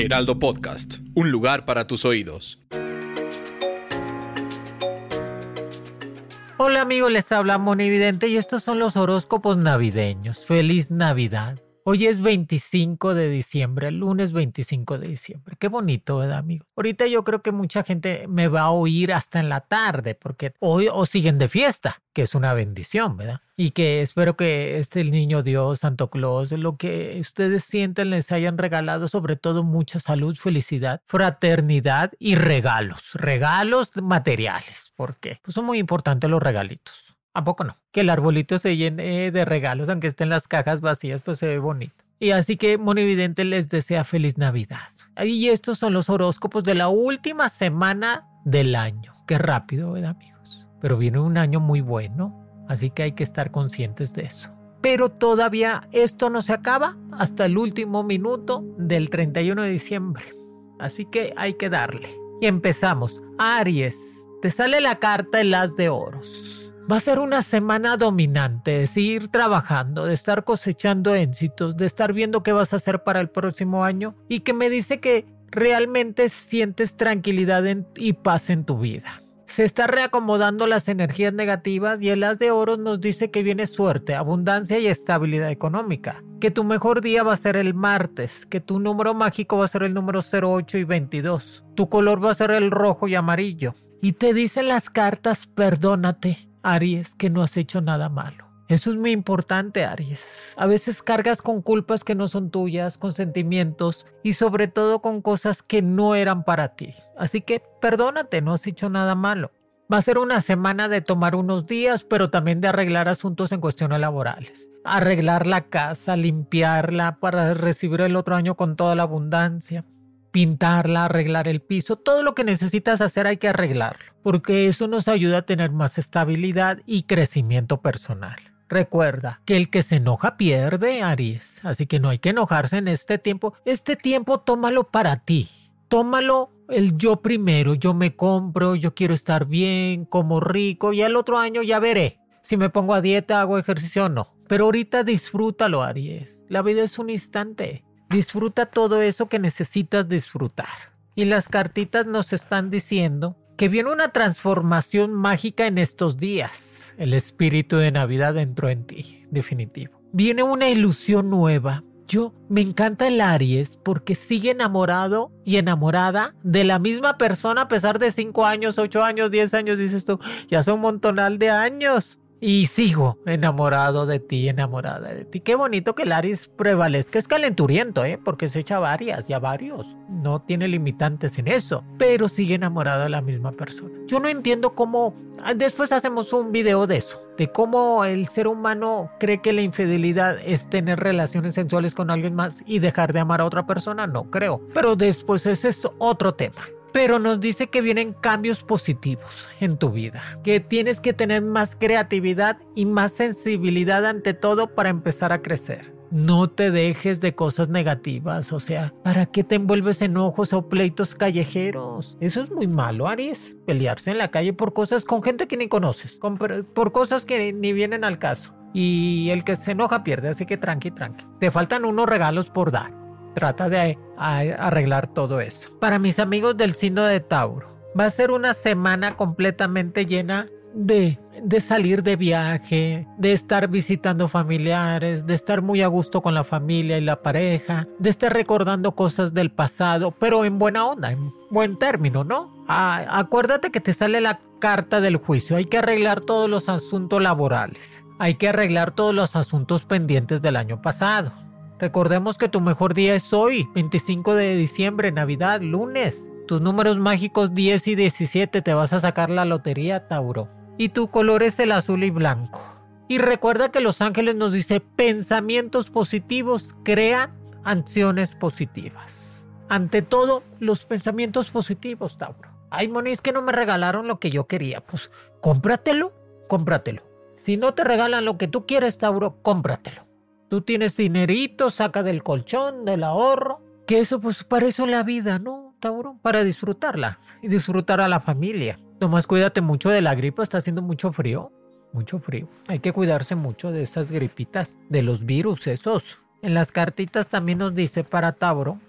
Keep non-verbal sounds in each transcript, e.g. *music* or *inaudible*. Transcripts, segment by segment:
Heraldo Podcast, un lugar para tus oídos. Hola amigos, les habla Monividente y estos son los horóscopos navideños. Feliz Navidad. Hoy es 25 de diciembre, el lunes 25 de diciembre. Qué bonito, ¿verdad, amigo? Ahorita yo creo que mucha gente me va a oír hasta en la tarde, porque hoy o siguen de fiesta, que es una bendición, ¿verdad? Y que espero que este niño Dios, Santo Claus, lo que ustedes sienten les hayan regalado, sobre todo mucha salud, felicidad, fraternidad y regalos, regalos materiales, porque pues son muy importantes los regalitos. ¿A poco no? Que el arbolito se llene de regalos, aunque estén las cajas vacías, pues se ve bonito. Y así que Monividente les desea feliz Navidad. Y estos son los horóscopos de la última semana del año. Qué rápido, ¿verdad, amigos? Pero viene un año muy bueno, así que hay que estar conscientes de eso. Pero todavía esto no se acaba hasta el último minuto del 31 de diciembre. Así que hay que darle. Y empezamos. Aries, te sale la carta el as de oros. Va a ser una semana dominante, de seguir trabajando, de estar cosechando éxitos, de estar viendo qué vas a hacer para el próximo año y que me dice que realmente sientes tranquilidad y paz en tu vida. Se está reacomodando las energías negativas y el as de oro nos dice que viene suerte, abundancia y estabilidad económica. Que tu mejor día va a ser el martes, que tu número mágico va a ser el número 08 y 22. Tu color va a ser el rojo y amarillo. Y te dicen las cartas, perdónate, Aries, que no has hecho nada malo. Eso es muy importante, Aries. A veces cargas con culpas que no son tuyas, con sentimientos y sobre todo con cosas que no eran para ti. Así que perdónate, no has hecho nada malo. Va a ser una semana de tomar unos días, pero también de arreglar asuntos en cuestiones laborales. Arreglar la casa, limpiarla para recibir el otro año con toda la abundancia pintarla, arreglar el piso, todo lo que necesitas hacer hay que arreglarlo, porque eso nos ayuda a tener más estabilidad y crecimiento personal. Recuerda que el que se enoja pierde, Aries, así que no hay que enojarse en este tiempo. Este tiempo tómalo para ti. Tómalo el yo primero, yo me compro, yo quiero estar bien, como rico, y el otro año ya veré si me pongo a dieta, hago ejercicio o no. Pero ahorita disfrútalo, Aries. La vida es un instante. Disfruta todo eso que necesitas disfrutar. Y las cartitas nos están diciendo que viene una transformación mágica en estos días. El espíritu de Navidad entró en ti, definitivo. Viene una ilusión nueva. Yo me encanta el Aries porque sigue enamorado y enamorada de la misma persona a pesar de 5 años, 8 años, 10 años, dices tú, ya son un montonal de años. Y sigo enamorado de ti, enamorada de ti. Qué bonito que el Aries prevalezca. Es calenturiento, ¿eh? Porque se echa varias y a varios. No tiene limitantes en eso. Pero sigue enamorado de la misma persona. Yo no entiendo cómo... Ah, después hacemos un video de eso. De cómo el ser humano cree que la infidelidad es tener relaciones sensuales con alguien más y dejar de amar a otra persona. No creo. Pero después ese es otro tema pero nos dice que vienen cambios positivos en tu vida, que tienes que tener más creatividad y más sensibilidad ante todo para empezar a crecer. No te dejes de cosas negativas, o sea, ¿para qué te envuelves en ojos o pleitos callejeros? Eso es muy malo, Aries. Pelearse en la calle por cosas con gente que ni conoces, por cosas que ni vienen al caso. Y el que se enoja pierde, así que tranqui, tranqui. Te faltan unos regalos por dar. Trata de arreglar todo eso. Para mis amigos del signo de Tauro, va a ser una semana completamente llena de, de salir de viaje, de estar visitando familiares, de estar muy a gusto con la familia y la pareja, de estar recordando cosas del pasado, pero en buena onda, en buen término, ¿no? Acuérdate que te sale la carta del juicio, hay que arreglar todos los asuntos laborales, hay que arreglar todos los asuntos pendientes del año pasado. Recordemos que tu mejor día es hoy, 25 de diciembre, Navidad, lunes. Tus números mágicos 10 y 17 te vas a sacar la lotería, Tauro. Y tu color es el azul y blanco. Y recuerda que los ángeles nos dice pensamientos positivos crean acciones positivas. Ante todo, los pensamientos positivos, Tauro. Ay, Moni, que no me regalaron lo que yo quería. Pues cómpratelo, cómpratelo. Si no te regalan lo que tú quieres, Tauro, cómpratelo. Tú tienes dinerito, saca del colchón, del ahorro. Que eso, pues para eso es la vida, ¿no, Tauro? Para disfrutarla y disfrutar a la familia. Nomás cuídate mucho de la gripe, está haciendo mucho frío. Mucho frío. Hay que cuidarse mucho de esas gripitas, de los virus esos. En las cartitas también nos dice para Tauro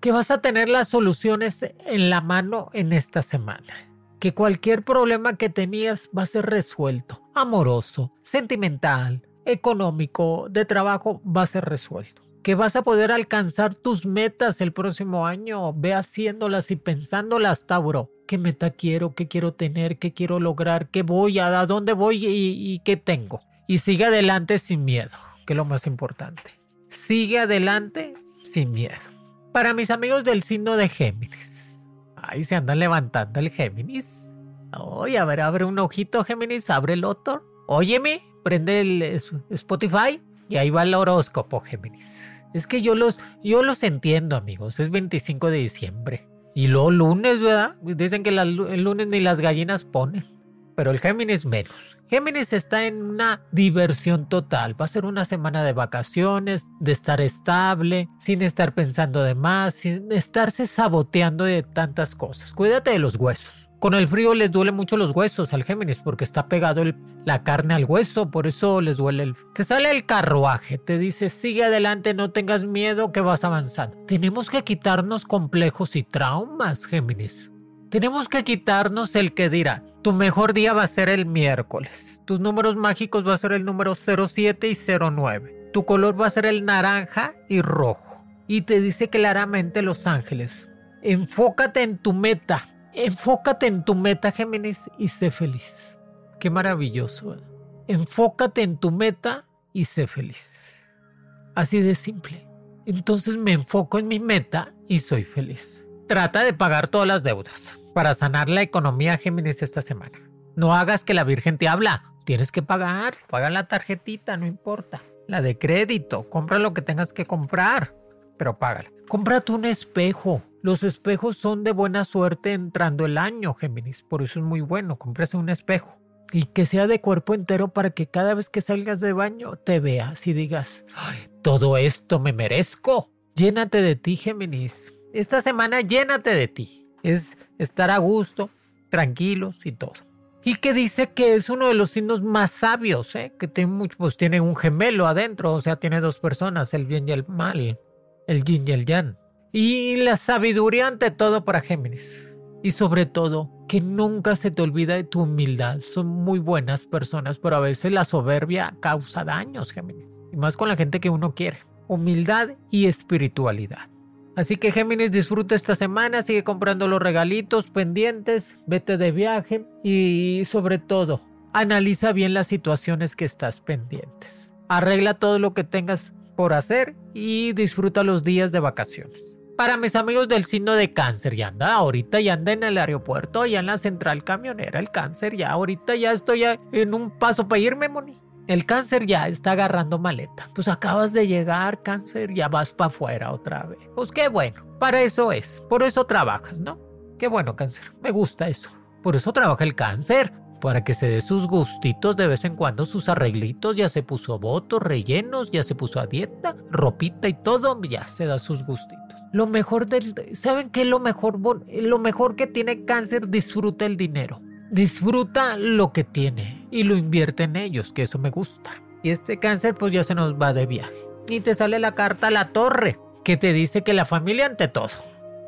que vas a tener las soluciones en la mano en esta semana. Que cualquier problema que tenías va a ser resuelto. Amoroso, sentimental, económico, de trabajo, va a ser resuelto. Que vas a poder alcanzar tus metas el próximo año. Ve haciéndolas y pensándolas, Tauro. ¿Qué meta quiero? ¿Qué quiero tener? ¿Qué quiero lograr? ¿Qué voy? ¿A dónde voy? ¿Y, qué tengo? Y sigue adelante sin miedo, que es lo más importante. Sigue adelante sin miedo. Para mis amigos del signo de Géminis. Ahí se andan levantando el Géminis. Oye, a ver, abre un ojito, Géminis, abre el otro. Óyeme, prende el Spotify y ahí va el horóscopo, Géminis. Es que yo los, yo los entiendo, amigos. Es 25 de diciembre. Y luego lunes, ¿verdad? Dicen que el lunes ni las gallinas ponen. Pero el Géminis menos. Géminis está en una diversión total. Va a ser una semana de vacaciones, de estar estable, sin estar pensando de más, sin estarse saboteando de tantas cosas. Cuídate de los huesos. Con el frío les duele mucho los huesos al Géminis porque está pegado la carne al hueso, por eso les duele el... Te sale el carruaje, te dice sigue adelante, no tengas miedo que vas avanzando. Tenemos que quitarnos complejos y traumas, Géminis. Tenemos que quitarnos el que dirá. Tu mejor día va a ser el miércoles. Tus números mágicos va a ser el número 07 y 09. Tu color va a ser el naranja y rojo. Y te dice claramente Los Ángeles. Enfócate en tu meta. Enfócate en tu meta, Géminis, y sé feliz. Qué maravilloso. Enfócate en tu meta y sé feliz. Así de simple. Entonces me enfoco en mi meta y soy feliz. Trata de pagar todas las deudas para sanar la economía Géminis esta semana. No hagas que la Virgen te habla. Tienes que pagar. Paga la tarjetita, no importa. La de crédito. Compra lo que tengas que comprar. Pero págala. Cómprate un espejo. Los espejos son de buena suerte entrando el año, Géminis. Por eso es muy bueno. Cómprase un espejo. Y que sea de cuerpo entero para que cada vez que salgas de baño te veas y digas, todo esto me merezco. Llénate de ti, Géminis. Esta semana llénate de ti es estar a gusto, tranquilos y todo. Y que dice que es uno de los signos más sabios, ¿eh? que tiene, mucho, pues tiene un gemelo adentro, o sea, tiene dos personas, el bien y el mal, el yin y el yang. Y la sabiduría ante todo para Géminis. Y sobre todo, que nunca se te olvida de tu humildad. Son muy buenas personas, pero a veces la soberbia causa daños, Géminis. Y más con la gente que uno quiere. Humildad y espiritualidad. Así que Géminis disfruta esta semana, sigue comprando los regalitos pendientes, vete de viaje y sobre todo, analiza bien las situaciones que estás pendientes. Arregla todo lo que tengas por hacer y disfruta los días de vacaciones. Para mis amigos del signo de cáncer, ya anda, ahorita ya anda en el aeropuerto, ya en la central camionera, el cáncer, ya ahorita ya estoy en un paso para irme, Moni. El cáncer ya está agarrando maleta. Pues acabas de llegar, cáncer, ya vas para afuera otra vez. Pues qué bueno, para eso es, por eso trabajas, ¿no? Qué bueno, cáncer, me gusta eso. Por eso trabaja el cáncer, para que se dé sus gustitos de vez en cuando, sus arreglitos, ya se puso votos, rellenos, ya se puso a dieta, ropita y todo, ya se da sus gustitos. Lo mejor del... ¿Saben qué es lo mejor? Lo mejor que tiene cáncer, disfruta el dinero disfruta lo que tiene y lo invierte en ellos, que eso me gusta. Y este cáncer pues ya se nos va de viaje. Y te sale la carta a la torre, que te dice que la familia ante todo.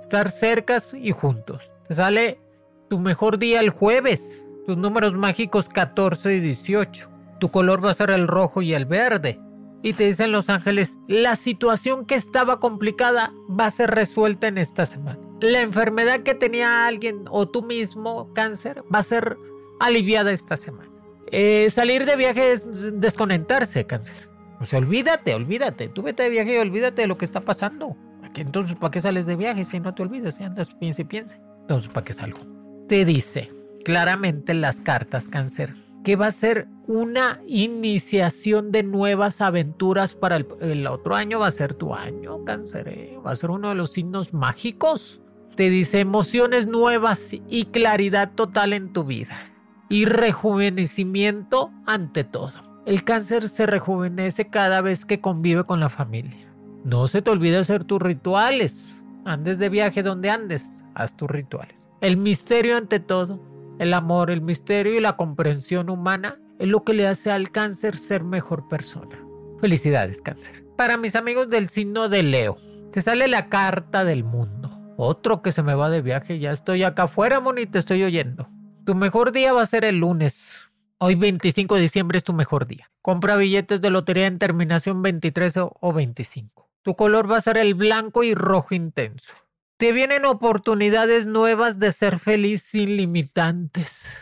Estar cercas y juntos. Te sale tu mejor día el jueves. Tus números mágicos 14 y 18. Tu color va a ser el rojo y el verde. Y te dicen los ángeles, la situación que estaba complicada va a ser resuelta en esta semana la enfermedad que tenía alguien o tú mismo, cáncer, va a ser aliviada esta semana. Eh, salir de viaje es desconectarse, cáncer. O sea, olvídate, olvídate. Tú vete de viaje y olvídate de lo que está pasando. Entonces, ¿para qué sales de viaje si no te olvidas? Si andas, piensa y piensa. Entonces, ¿para qué salgo? Te dice claramente las cartas, cáncer, que va a ser una iniciación de nuevas aventuras para el, otro año. Va a ser tu año, cáncer. ¿eh? Va a ser uno de los signos mágicos. Te dice emociones nuevas y claridad total en tu vida. Y rejuvenecimiento ante todo. El cáncer se rejuvenece cada vez que convive con la familia. No se te olvide hacer tus rituales. Andes de viaje donde andes, haz tus rituales. El misterio ante todo, el amor, el misterio y la comprensión humana es lo que le hace al cáncer ser mejor persona. Felicidades, cáncer. Para mis amigos del signo de Leo, te sale la carta del mundo. Otro que se me va de viaje, ya estoy acá afuera, Moni, te estoy oyendo. Tu mejor día va a ser el lunes. Hoy 25 de diciembre es tu mejor día. Compra billetes de lotería en terminación 23 o 25. Tu color va a ser el blanco y rojo intenso. Te vienen oportunidades nuevas de ser feliz sin limitantes.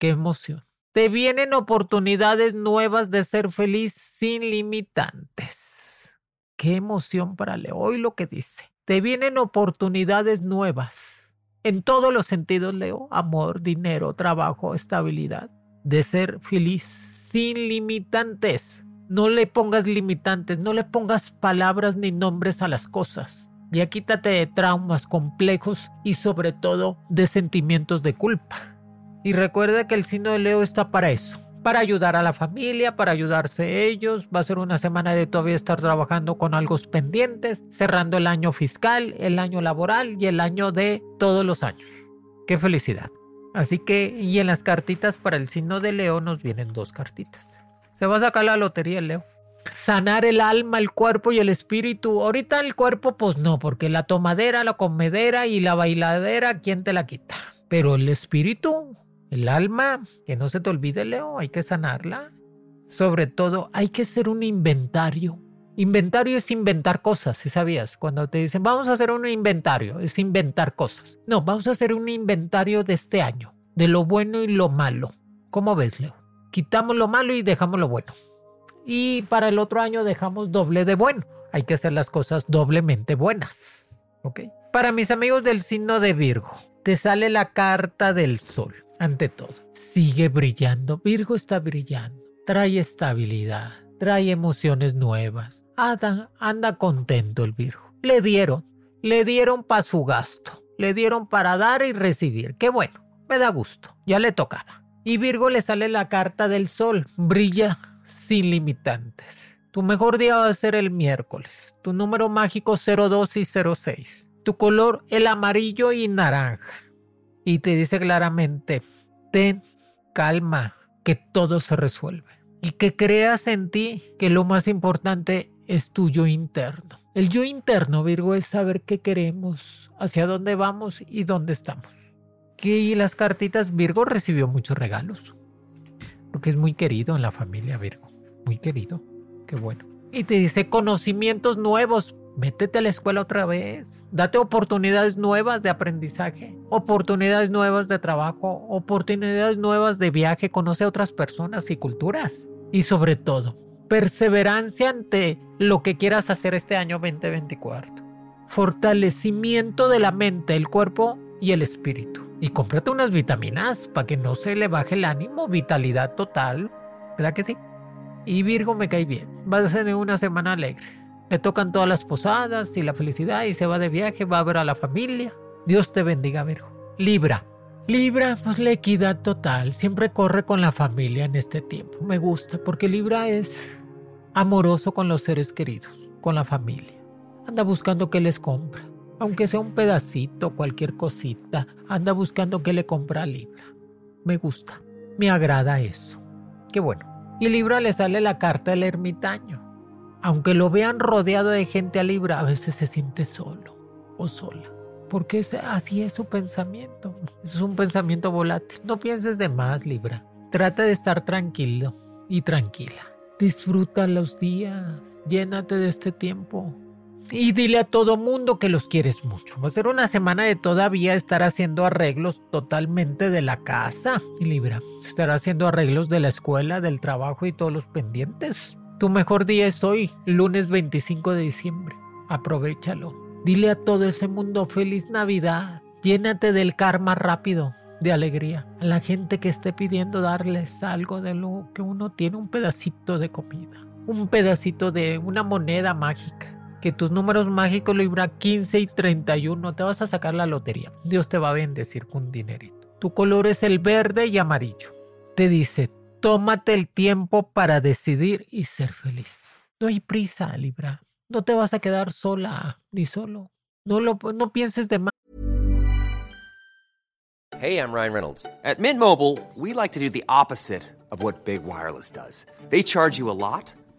Qué emoción. Te vienen oportunidades nuevas de ser feliz sin limitantes. Qué emoción para Leo. Hoy lo que dice. Te vienen oportunidades nuevas. En todos los sentidos, Leo. Amor, dinero, trabajo, estabilidad de ser feliz sin limitantes. No le pongas limitantes, no le pongas palabras ni nombres a las cosas. Ya quítate de traumas complejos y sobre todo de sentimientos de culpa. Y recuerda que el signo de Leo está para eso, para ayudar a la familia, para ayudarse ellos. Va a ser una semana de todavía estar trabajando con algo pendientes, cerrando el año fiscal, el año laboral y el año de todos los años. ¡Qué felicidad! Así que, y en las cartitas para el signo de Leo nos vienen dos cartitas. Se va a sacar la lotería Leo. Sanar el alma, el cuerpo y el espíritu. Ahorita el cuerpo, pues no, porque la tomadera, la comedera y la bailadera, ¿quién te la quita? Pero el espíritu, el alma, que no se te olvide, Leo, hay que sanarla. Sobre todo, hay que hacer un inventario Inventario es inventar cosas, si sabías. Cuando te dicen, vamos a hacer un inventario, es inventar cosas. No, vamos a hacer un inventario de este año, de lo bueno y lo malo. ¿Cómo ves, Leo? Quitamos lo malo y dejamos lo bueno. Y para el otro año dejamos doble de bueno. Hay que hacer las cosas doblemente buenas. ¿Ok? Para mis amigos del signo de Virgo, te sale la carta del sol. Ante todo, sigue brillando. Virgo está brillando. Trae estabilidad. Trae emociones nuevas Anda, anda contento el Virgo. Le dieron, le dieron para su gasto, le dieron para dar y recibir. Qué bueno, me da gusto, ya le tocaba. Y Virgo le sale la carta del sol, brilla sin limitantes. Tu mejor día va a ser el miércoles. Tu número mágico 02 y 06. Tu color el amarillo y naranja. Y te dice claramente, ten calma, que todo se resuelve. Y que creas en ti que lo más importante es tu yo interno. El yo interno, Virgo, es saber qué queremos, hacia dónde vamos y dónde estamos. Que las cartitas, Virgo recibió muchos regalos. Porque es muy querido en la familia, Virgo. Muy querido. Qué bueno. Y te dice conocimientos nuevos. Métete a la escuela otra vez. Date oportunidades nuevas de aprendizaje, oportunidades nuevas de trabajo, oportunidades nuevas de viaje. Conoce a otras personas y culturas. Y sobre todo, perseverancia ante lo que quieras hacer este año 2024. Fortalecimiento de la mente, el cuerpo y el espíritu. Y cómprate unas vitaminas para que no se le baje el ánimo, vitalidad total. ¿Verdad que sí? Y Virgo me cae bien. Va a ser una semana alegre. Le tocan todas las posadas y la felicidad y se va de viaje, va a ver a la familia. Dios te bendiga, Virgo. Libra. Libra, pues la equidad total, siempre corre con la familia en este tiempo. Me gusta porque Libra es amoroso con los seres queridos, con la familia. Anda buscando qué les compra, aunque sea un pedacito, cualquier cosita, anda buscando qué le compra a Libra. Me gusta, me agrada eso. Qué bueno. Y Libra le sale la carta del ermitaño. Aunque lo vean rodeado de gente a Libra, a veces se siente solo o sola porque así es su pensamiento. Es un pensamiento volátil. No pienses de más, Libra. Trata de estar tranquilo y tranquila. Disfruta los días, llénate de este tiempo. Y dile a todo mundo que los quieres mucho. Va a ser una semana de todavía estar haciendo arreglos totalmente de la casa. Y Libra, estar haciendo arreglos de la escuela, del trabajo y todos los pendientes. Tu mejor día es hoy, lunes 25 de diciembre. Aprovechalo. Dile a todo ese mundo feliz Navidad. Llénate del karma rápido. de alegría. A la gente que esté pidiendo darles algo de lo que uno tiene, un pedacito de comida, un pedacito de una moneda mágica. Que tus números mágicos libra 15 y 31 te vas a sacar la lotería. Dios te va a bendecir con dinerito. Tu color es el verde y amarillo. Te dice, tómate el tiempo para decidir y ser feliz. No hay prisa, Libra. No te vas a quedar sola ni solo. No, lo, no pienses de más. Hey, I'm Ryan Reynolds. At Mint Mobile, we like to do the opposite of what Big Wireless does. They charge you a lot,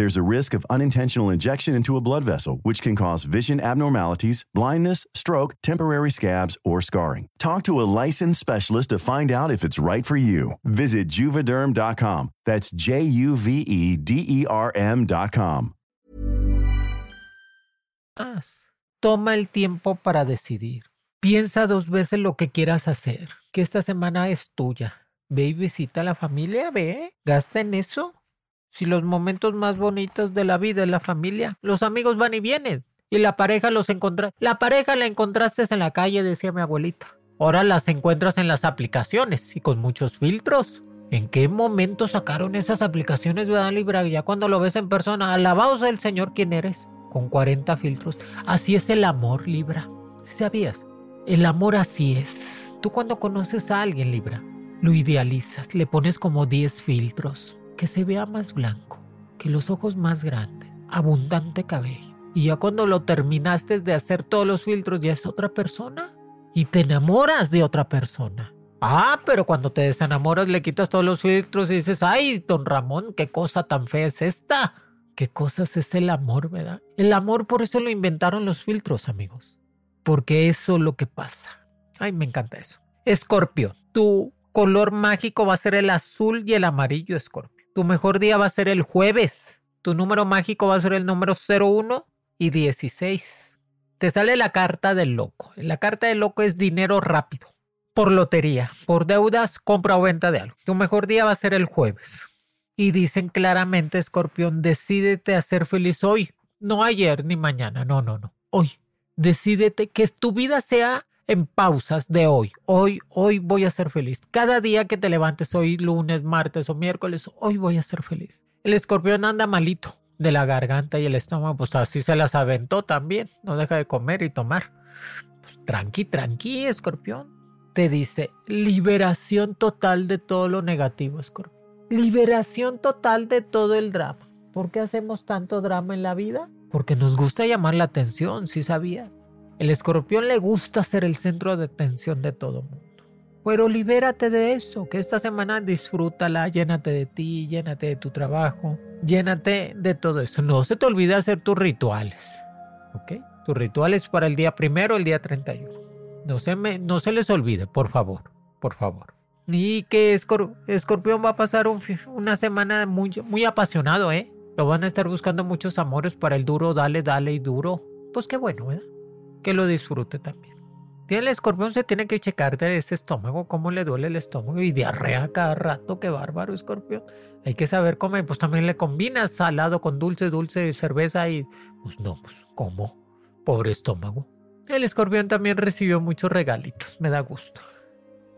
There's a risk of unintentional injection into a blood vessel, which can cause vision abnormalities, blindness, stroke, temporary scabs, or scarring. Talk to a licensed specialist to find out if it's right for you. Visit juvederm.com. That's J U V E D E R M.com. Toma el tiempo para decidir. Piensa dos veces lo que quieras hacer, que esta semana es tuya. Ve y visita a la familia, ve, gasta en eso. Si los momentos más bonitos de la vida es la familia, los amigos van y vienen. Y la pareja los encontraste. La pareja la encontraste en la calle, decía mi abuelita. Ahora las encuentras en las aplicaciones y con muchos filtros. ¿En qué momento sacaron esas aplicaciones, verdad, Libra? Ya cuando lo ves en persona, alabaos al Señor quién eres. Con 40 filtros. Así es el amor, Libra. ¿Sí ¿Sabías? El amor así es. Tú cuando conoces a alguien, Libra, lo idealizas, le pones como 10 filtros. Que se vea más blanco, que los ojos más grandes, abundante cabello. Y ya cuando lo terminaste de hacer todos los filtros, ya es otra persona. Y te enamoras de otra persona. Ah, pero cuando te desenamoras le quitas todos los filtros y dices, ay, don Ramón, qué cosa tan fea es esta. ¿Qué cosas es el amor, verdad? El amor por eso lo inventaron los filtros, amigos. Porque eso es lo que pasa. Ay, me encanta eso. Escorpio, tu color mágico va a ser el azul y el amarillo, Escorpio. Tu mejor día va a ser el jueves. Tu número mágico va a ser el número 01 y 16. Te sale la carta del loco. La carta del loco es dinero rápido por lotería, por deudas, compra o venta de algo. Tu mejor día va a ser el jueves. Y dicen claramente, escorpión, decídete a ser feliz hoy, no ayer ni mañana, no, no, no, hoy. Decídete que tu vida sea en pausas de hoy. Hoy, hoy voy a ser feliz. Cada día que te levantes, hoy lunes, martes o miércoles, hoy voy a ser feliz. El escorpión anda malito de la garganta y el estómago, pues así se las aventó también. No deja de comer y tomar. Pues tranqui, tranqui, escorpión te dice liberación total de todo lo negativo, Scorpio. Liberación total de todo el drama. ¿Por qué hacemos tanto drama en la vida? Porque nos gusta llamar la atención, si sabías. El escorpión le gusta ser el centro de atención de todo mundo. Pero libérate de eso, que esta semana disfrútala, llénate de ti, llénate de tu trabajo, llénate de todo eso. No se te olvide hacer tus rituales, ¿ok? Tus rituales para el día primero, el día 31. No se, me, no se les olvide, por favor, por favor. Y que Escorpión va a pasar una semana muy, muy apasionado, ¿eh? Lo van a estar buscando muchos amores para el duro, dale, dale y duro. Pues qué bueno, ¿verdad? Que lo disfrute también. Tiene el escorpión, se tiene que checar de ese estómago, cómo le duele el estómago y diarrea cada rato, qué bárbaro, escorpión. Hay que saber comer, pues también le combinas salado con dulce, dulce, cerveza y pues no, pues ¿cómo? Pobre estómago. El escorpión también recibió muchos regalitos, me da gusto.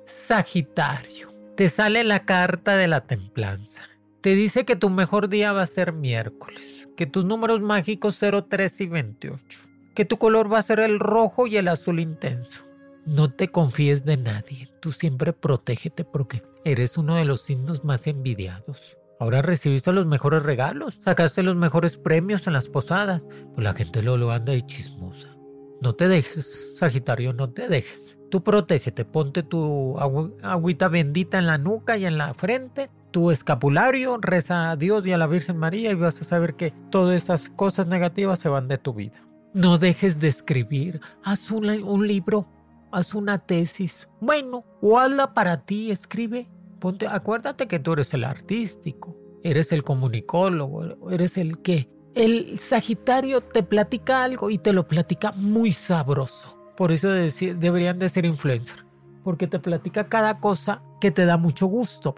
Sagitario, te sale la carta de la templanza. Te dice que tu mejor día va a ser miércoles, que tus números mágicos 0, 3 y 28 que tu color va a ser el rojo y el azul intenso. No te confíes de nadie, tú siempre protégete porque eres uno de los signos más envidiados. Ahora recibiste los mejores regalos, sacaste los mejores premios en las posadas, pues la gente lo, lo anda de chismosa. No te dejes, Sagitario, no te dejes. Tú protégete, ponte tu agüita bendita en la nuca y en la frente, tu escapulario, reza a Dios y a la Virgen María y vas a saber que todas esas cosas negativas se van de tu vida. No dejes de escribir, haz un, libro, haz una tesis. Bueno, o hazla para ti, escribe. Ponte, acuérdate que tú eres el artístico, eres el comunicólogo, eres el que. El Sagitario te platica algo y te lo platica muy sabroso. Por eso deberían de ser influencers. Porque te platica cada cosa que te da mucho gusto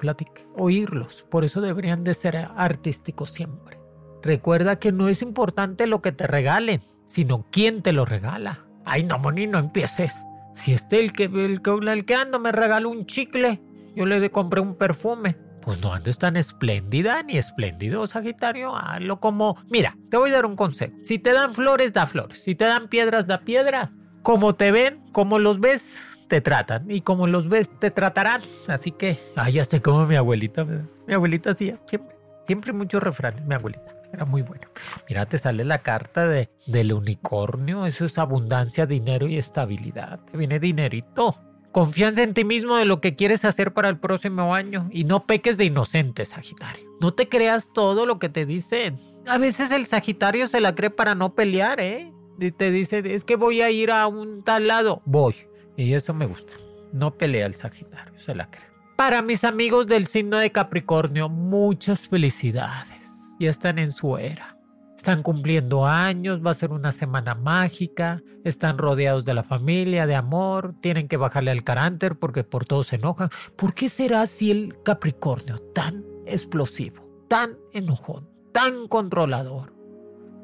oírlos. Por eso deberían de ser artísticos siempre. Recuerda que no es importante lo que te regalen, sino quién te lo regala. Ay, no, Moni, no empieces. Si este el que, el, el que ando me regaló un chicle, yo le compré un perfume. Pues no andes tan espléndida ni espléndido, Sagitario. Hazlo como. Mira, te voy a dar un consejo. Si te dan flores, da flores. Si te dan piedras, da piedras. Como te ven, como los ves, te tratan. Y como los ves, te tratarán. Así que, ay, ya como mi abuelita. Mi abuelita hacía siempre, siempre muchos refranes, mi abuelita. Era muy bueno. Mira, te sale la carta de, del unicornio. Eso es abundancia, dinero y estabilidad. Te viene dinerito. Confianza en ti mismo de lo que quieres hacer para el próximo año y no peques de inocente, Sagitario. No te creas todo lo que te dicen. A veces el Sagitario se la cree para no pelear, ¿eh? Y te dice, es que voy a ir a un tal lado. Voy. Y eso me gusta. No pelea el Sagitario, se la cree. Para mis amigos del signo de Capricornio, muchas felicidades ya están en su era. Están cumpliendo años, va a ser una semana mágica, están rodeados de la familia, de amor, tienen que bajarle al carácter porque por todo se enojan. ¿Por qué será así el Capricornio tan explosivo, tan enojón, tan controlador?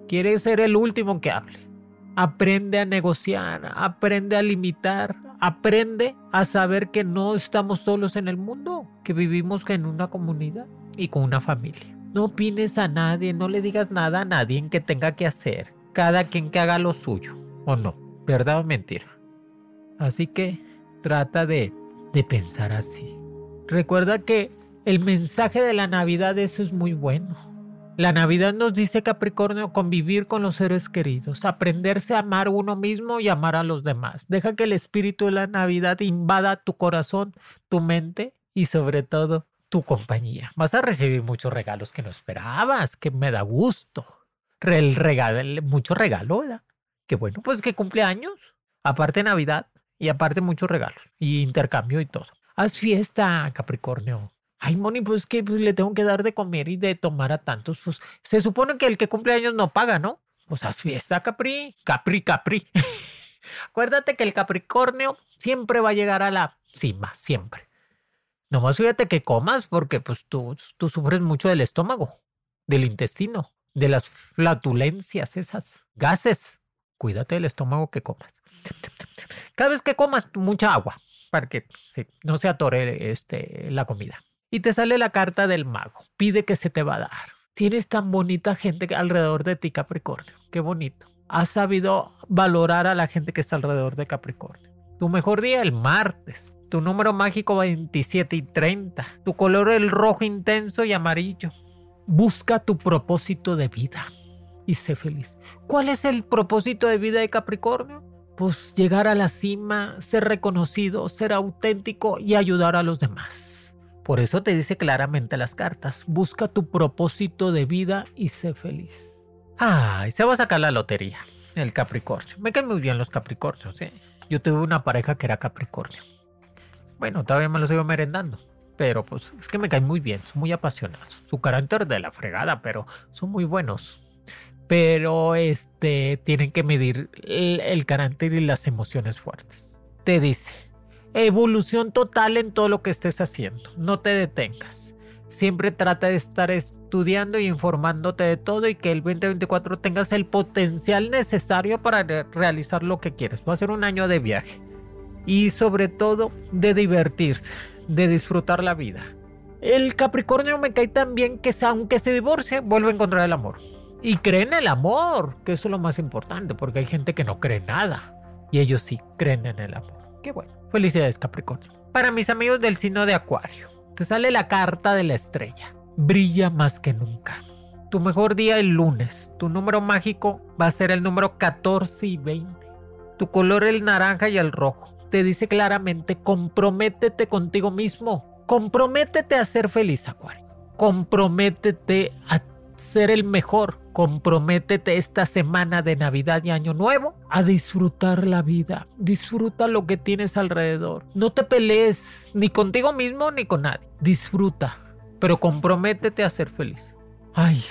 Quiere ser el último que hable. Aprende a negociar, aprende a limitar, aprende a saber que no estamos solos en el mundo, que vivimos en una comunidad y con una familia. No opines a nadie, no le digas nada a nadie en que tenga que hacer. Cada quien que haga lo suyo. ¿O no? ¿Verdad o mentira? Así que trata de, de pensar así. Recuerda que el mensaje de la Navidad eso es muy bueno. La Navidad nos dice Capricornio convivir con los seres queridos, aprenderse a amar uno mismo y amar a los demás. Deja que el espíritu de la Navidad invada tu corazón, tu mente y sobre todo tu compañía. Vas a recibir muchos regalos que no esperabas, que me da gusto. El regalo, mucho regalo, ¿verdad? Que bueno, pues que cumpleaños. Aparte Navidad y aparte muchos regalos y intercambio y todo. Haz fiesta, Capricornio. Ay, Moni, pues que pues, le tengo que dar de comer y de tomar a tantos. Pues se supone que el que cumple años no paga, ¿no? Pues haz fiesta, Capri. Capri, Capri. *laughs* Acuérdate que el Capricornio siempre va a llegar a la cima, siempre. Nomás fíjate que comas porque pues tú, tú sufres mucho del estómago, del intestino, de las flatulencias, esas gases. Cuídate del estómago que comas. Cada vez que comas, mucha agua para que no se atore este, la comida. Y te sale la carta del mago. Pide que se te va a dar. Tienes tan bonita gente alrededor de ti, Capricornio. Qué bonito. Has sabido valorar a la gente que está alrededor de Capricornio. Tu mejor día el martes. Tu número mágico 27 y 30. Tu color el rojo intenso y amarillo. Busca tu propósito de vida y sé feliz. ¿Cuál es el propósito de vida de Capricornio? Pues llegar a la cima, ser reconocido, ser auténtico y ayudar a los demás. Por eso te dice claramente las cartas, busca tu propósito de vida y sé feliz. Ay, se va a sacar la lotería, el Capricornio. Me caen muy bien los Capricornios, ¿eh? Yo tuve una pareja que era Capricornio Bueno, todavía me lo sigo merendando. Pero pues es que me caen muy bien, son muy apasionados. Su carácter de la fregada, pero son muy buenos. Pero este tienen que medir el, el carácter y las emociones fuertes. Te dice, evolución total en todo lo que estés haciendo. No te detengas. Siempre trata de estar estudiando y informándote de todo y que el 2024 tengas el potencial necesario para realizar lo que quieres. Va a ser un año de viaje y sobre todo de divertirse, de disfrutar la vida. El Capricornio me cae tan bien que aunque se divorcie, vuelve a encontrar el amor. Y cree en el amor, que eso es lo más importante, porque hay gente que no cree nada. Y ellos sí creen en el amor. Qué bueno. Felicidades Capricornio. Para mis amigos del signo de Acuario te sale la carta de la estrella. Brilla más que nunca. Tu mejor día el lunes. Tu número mágico va a ser el número 14 y 20. Tu color el naranja y el rojo. Te dice claramente, comprométete contigo mismo. Comprométete a ser feliz, Acuario. Comprométete a ser el mejor. Comprométete esta semana de Navidad y Año Nuevo a disfrutar la vida. Disfruta lo que tienes alrededor. No te pelees ni contigo mismo ni con nadie. Disfruta, pero comprométete a ser feliz. Ay,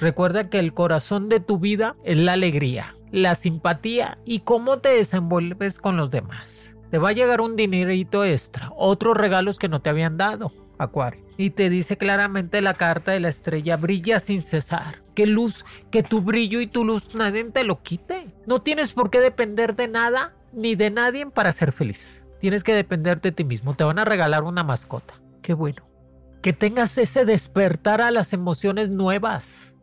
recuerda que el corazón de tu vida es la alegría, la simpatía y cómo te desenvuelves con los demás. Te va a llegar un dinerito extra, otros regalos que no te habían dado, Acuario y te dice claramente la carta de la estrella brilla sin cesar. Que luz, que tu brillo y tu luz nadie te lo quite. No tienes por qué depender de nada ni de nadie para ser feliz. Tienes que depender de ti mismo. Te van a regalar una mascota. Qué bueno. Que tengas ese despertar a las emociones nuevas.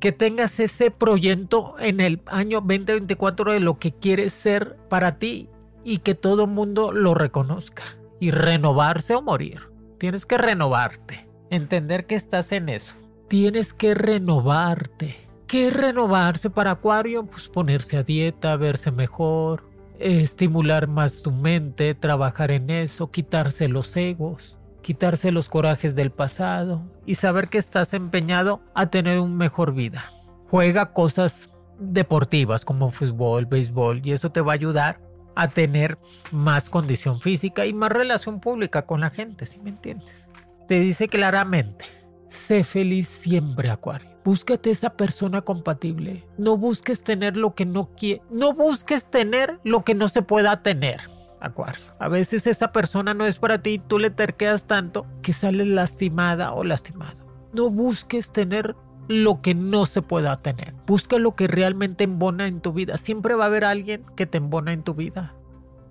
Que tengas ese proyecto en el año 2024 de lo que quieres ser para ti y que todo mundo lo reconozca. Y renovarse o morir. Tienes que renovarte. Entender que estás en eso. Tienes que renovarte. ¿Qué es renovarse para Acuario? Pues ponerse a dieta, verse mejor, estimular más tu mente, trabajar en eso, quitarse los egos, quitarse los corajes del pasado y saber que estás empeñado a tener una mejor vida. Juega cosas deportivas como fútbol, béisbol y eso te va a ayudar a tener más condición física y más relación pública con la gente, si me entiendes? Te dice claramente, sé feliz siempre, Acuario. Búscate esa persona compatible. No busques tener lo que no quiere. No busques tener lo que no se pueda tener. Acuario. A veces esa persona no es para ti y tú le terqueas tanto que sales lastimada o lastimado. No busques tener lo que no se pueda tener. Busca lo que realmente embona en tu vida. Siempre va a haber alguien que te embona en tu vida.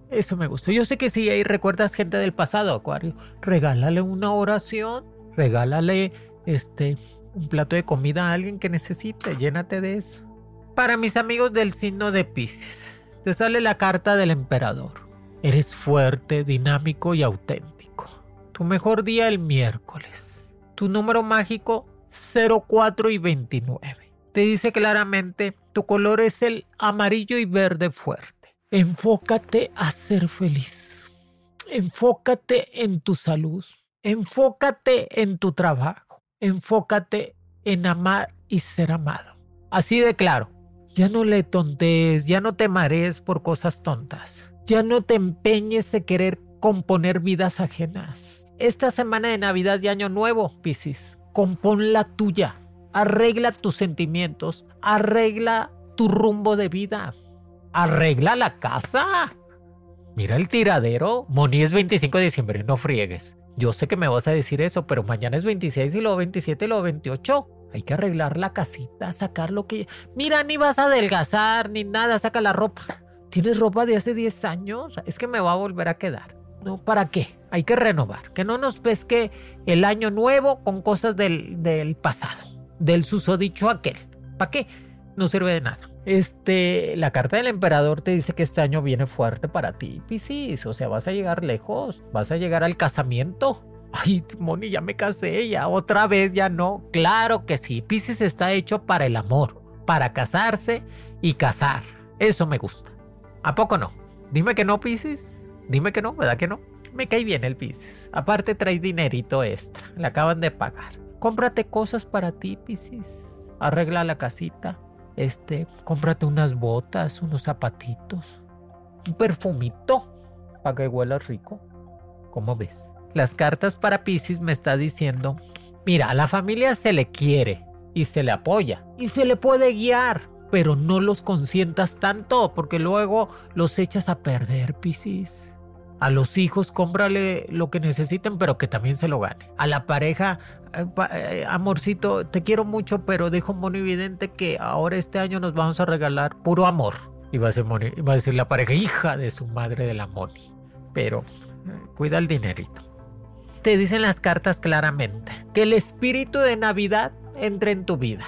Eso me gusta. Yo sé que si ahí recuerdas gente del pasado, Acuario, regálale una oración, regálale este un plato de comida a alguien que necesite, llénate de eso. Para mis amigos del signo de Pisces, te sale la carta del emperador. Eres fuerte, dinámico y auténtico. Tu mejor día el miércoles. Tu número mágico 04 y 29. Te dice claramente, tu color es el amarillo y verde fuerte. Enfócate a ser feliz. Enfócate en tu salud. Enfócate en tu trabajo. Enfócate en amar y ser amado. Así de claro. Ya no le tontees, ya no te marees por cosas tontas. Ya no te empeñes en querer componer vidas ajenas. Esta semana de Navidad y Año Nuevo, Piscis, compón la tuya, arregla tus sentimientos, arregla tu rumbo de vida, arregla la casa. Mira el tiradero, Moni es 25 de diciembre, no friegues. Yo sé que me vas a decir eso, pero mañana es 26 y luego 27 y luego 28. Hay que arreglar la casita, sacar lo que... Mira, ni vas a adelgazar ni nada, saca la ropa. ¿Tienes ropa de hace 10 años? Es que me va a volver a quedar. ¿no? ¿Para qué? Hay que renovar, que no nos pesque el año nuevo con cosas del, del pasado, del susodicho aquel. ¿Para qué? No sirve de nada. Este, la carta del emperador te dice que este año viene fuerte para ti, Piscis. O sea, vas a llegar lejos, vas a llegar al casamiento. Ay, Moni, ya me casé, ya otra vez, ya no. Claro que sí, Piscis está hecho para el amor, para casarse y casar. Eso me gusta. ¿A poco no? Dime que no, Piscis. Dime que no, ¿verdad que no? Me cae bien el Pisces. Aparte trae dinerito extra. Le acaban de pagar. Cómprate cosas para ti, Pisces. Arregla la casita. Este, cómprate unas botas, unos zapatitos. Un perfumito para que huela rico. ¿Cómo ves? Las cartas para Pisces me está diciendo, mira, a la familia se le quiere y se le apoya y se le puede guiar, pero no los consientas tanto porque luego los echas a perder, Pisces. A los hijos cómprale lo que necesiten, pero que también se lo gane. A la pareja, eh, amorcito, te quiero mucho, pero dijo Moni Vidente que ahora este año nos vamos a regalar puro amor. Y va a, ser va a decir la pareja, hija de su madre de la Moni. Pero eh, cuida el dinerito. Te dicen las cartas claramente que el espíritu de Navidad entre en tu vida.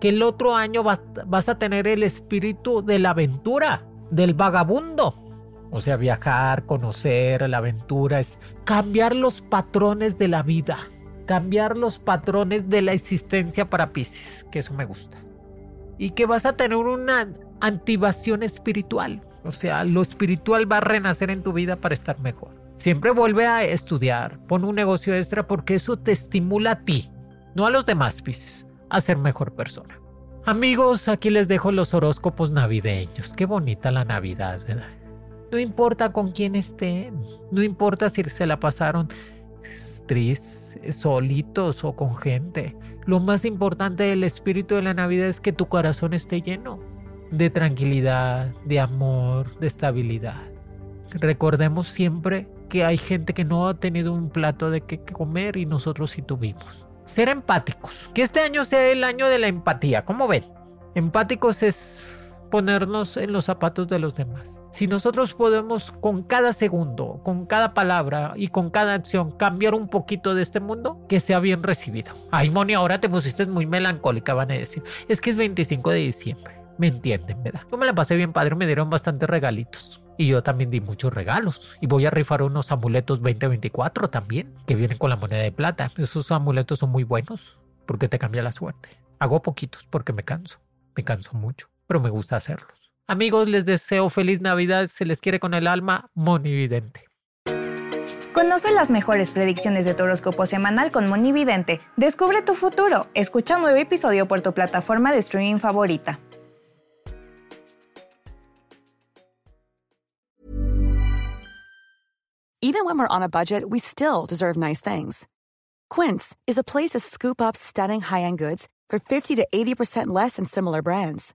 Que el otro año vas, vas a tener el espíritu de la aventura, del vagabundo o sea, viajar, conocer, la aventura es cambiar los patrones de la vida, cambiar los patrones de la existencia para Pisces, que eso me gusta. Y que vas a tener una activación espiritual, o sea, lo espiritual va a renacer en tu vida para estar mejor. Siempre vuelve a estudiar, pon un negocio extra porque eso te estimula a ti, no a los demás Pisces, a ser mejor persona. Amigos, aquí les dejo los horóscopos navideños. Qué bonita la Navidad, ¿verdad? No importa con quién estén, no importa si se la pasaron tristes, solitos o con gente. Lo más importante del espíritu de la Navidad es que tu corazón esté lleno de tranquilidad, de amor, de estabilidad. Recordemos siempre que hay gente que no ha tenido un plato de qué comer y nosotros sí tuvimos. Ser empáticos. Que este año sea el año de la empatía. ¿Cómo ven? Empáticos es ponernos en los zapatos de los demás. Si nosotros podemos con cada segundo, con cada palabra y con cada acción cambiar un poquito de este mundo, que sea bien recibido. Ay, Moni, ahora te pusiste muy melancólica, van a decir. Es que es 25 de diciembre. Me entienden, ¿verdad? Yo me la pasé bien padre, me dieron bastantes regalitos. Y yo también di muchos regalos. Y voy a rifar unos amuletos 2024 también, que vienen con la moneda de plata. Esos amuletos son muy buenos porque te cambia la suerte. Hago poquitos porque me canso. Me canso mucho pero me gusta hacerlos. Amigos, les deseo feliz Navidad. Se les quiere con el alma, Monividente. Conoce las mejores predicciones de tu horóscopo semanal con Monividente. Descubre tu futuro. Escucha un nuevo episodio por tu plataforma de streaming favorita. Even when we're on a budget, we still deserve nice things. Quince is a place to scoop up stunning high-end goods for 50 to 80% less than similar brands.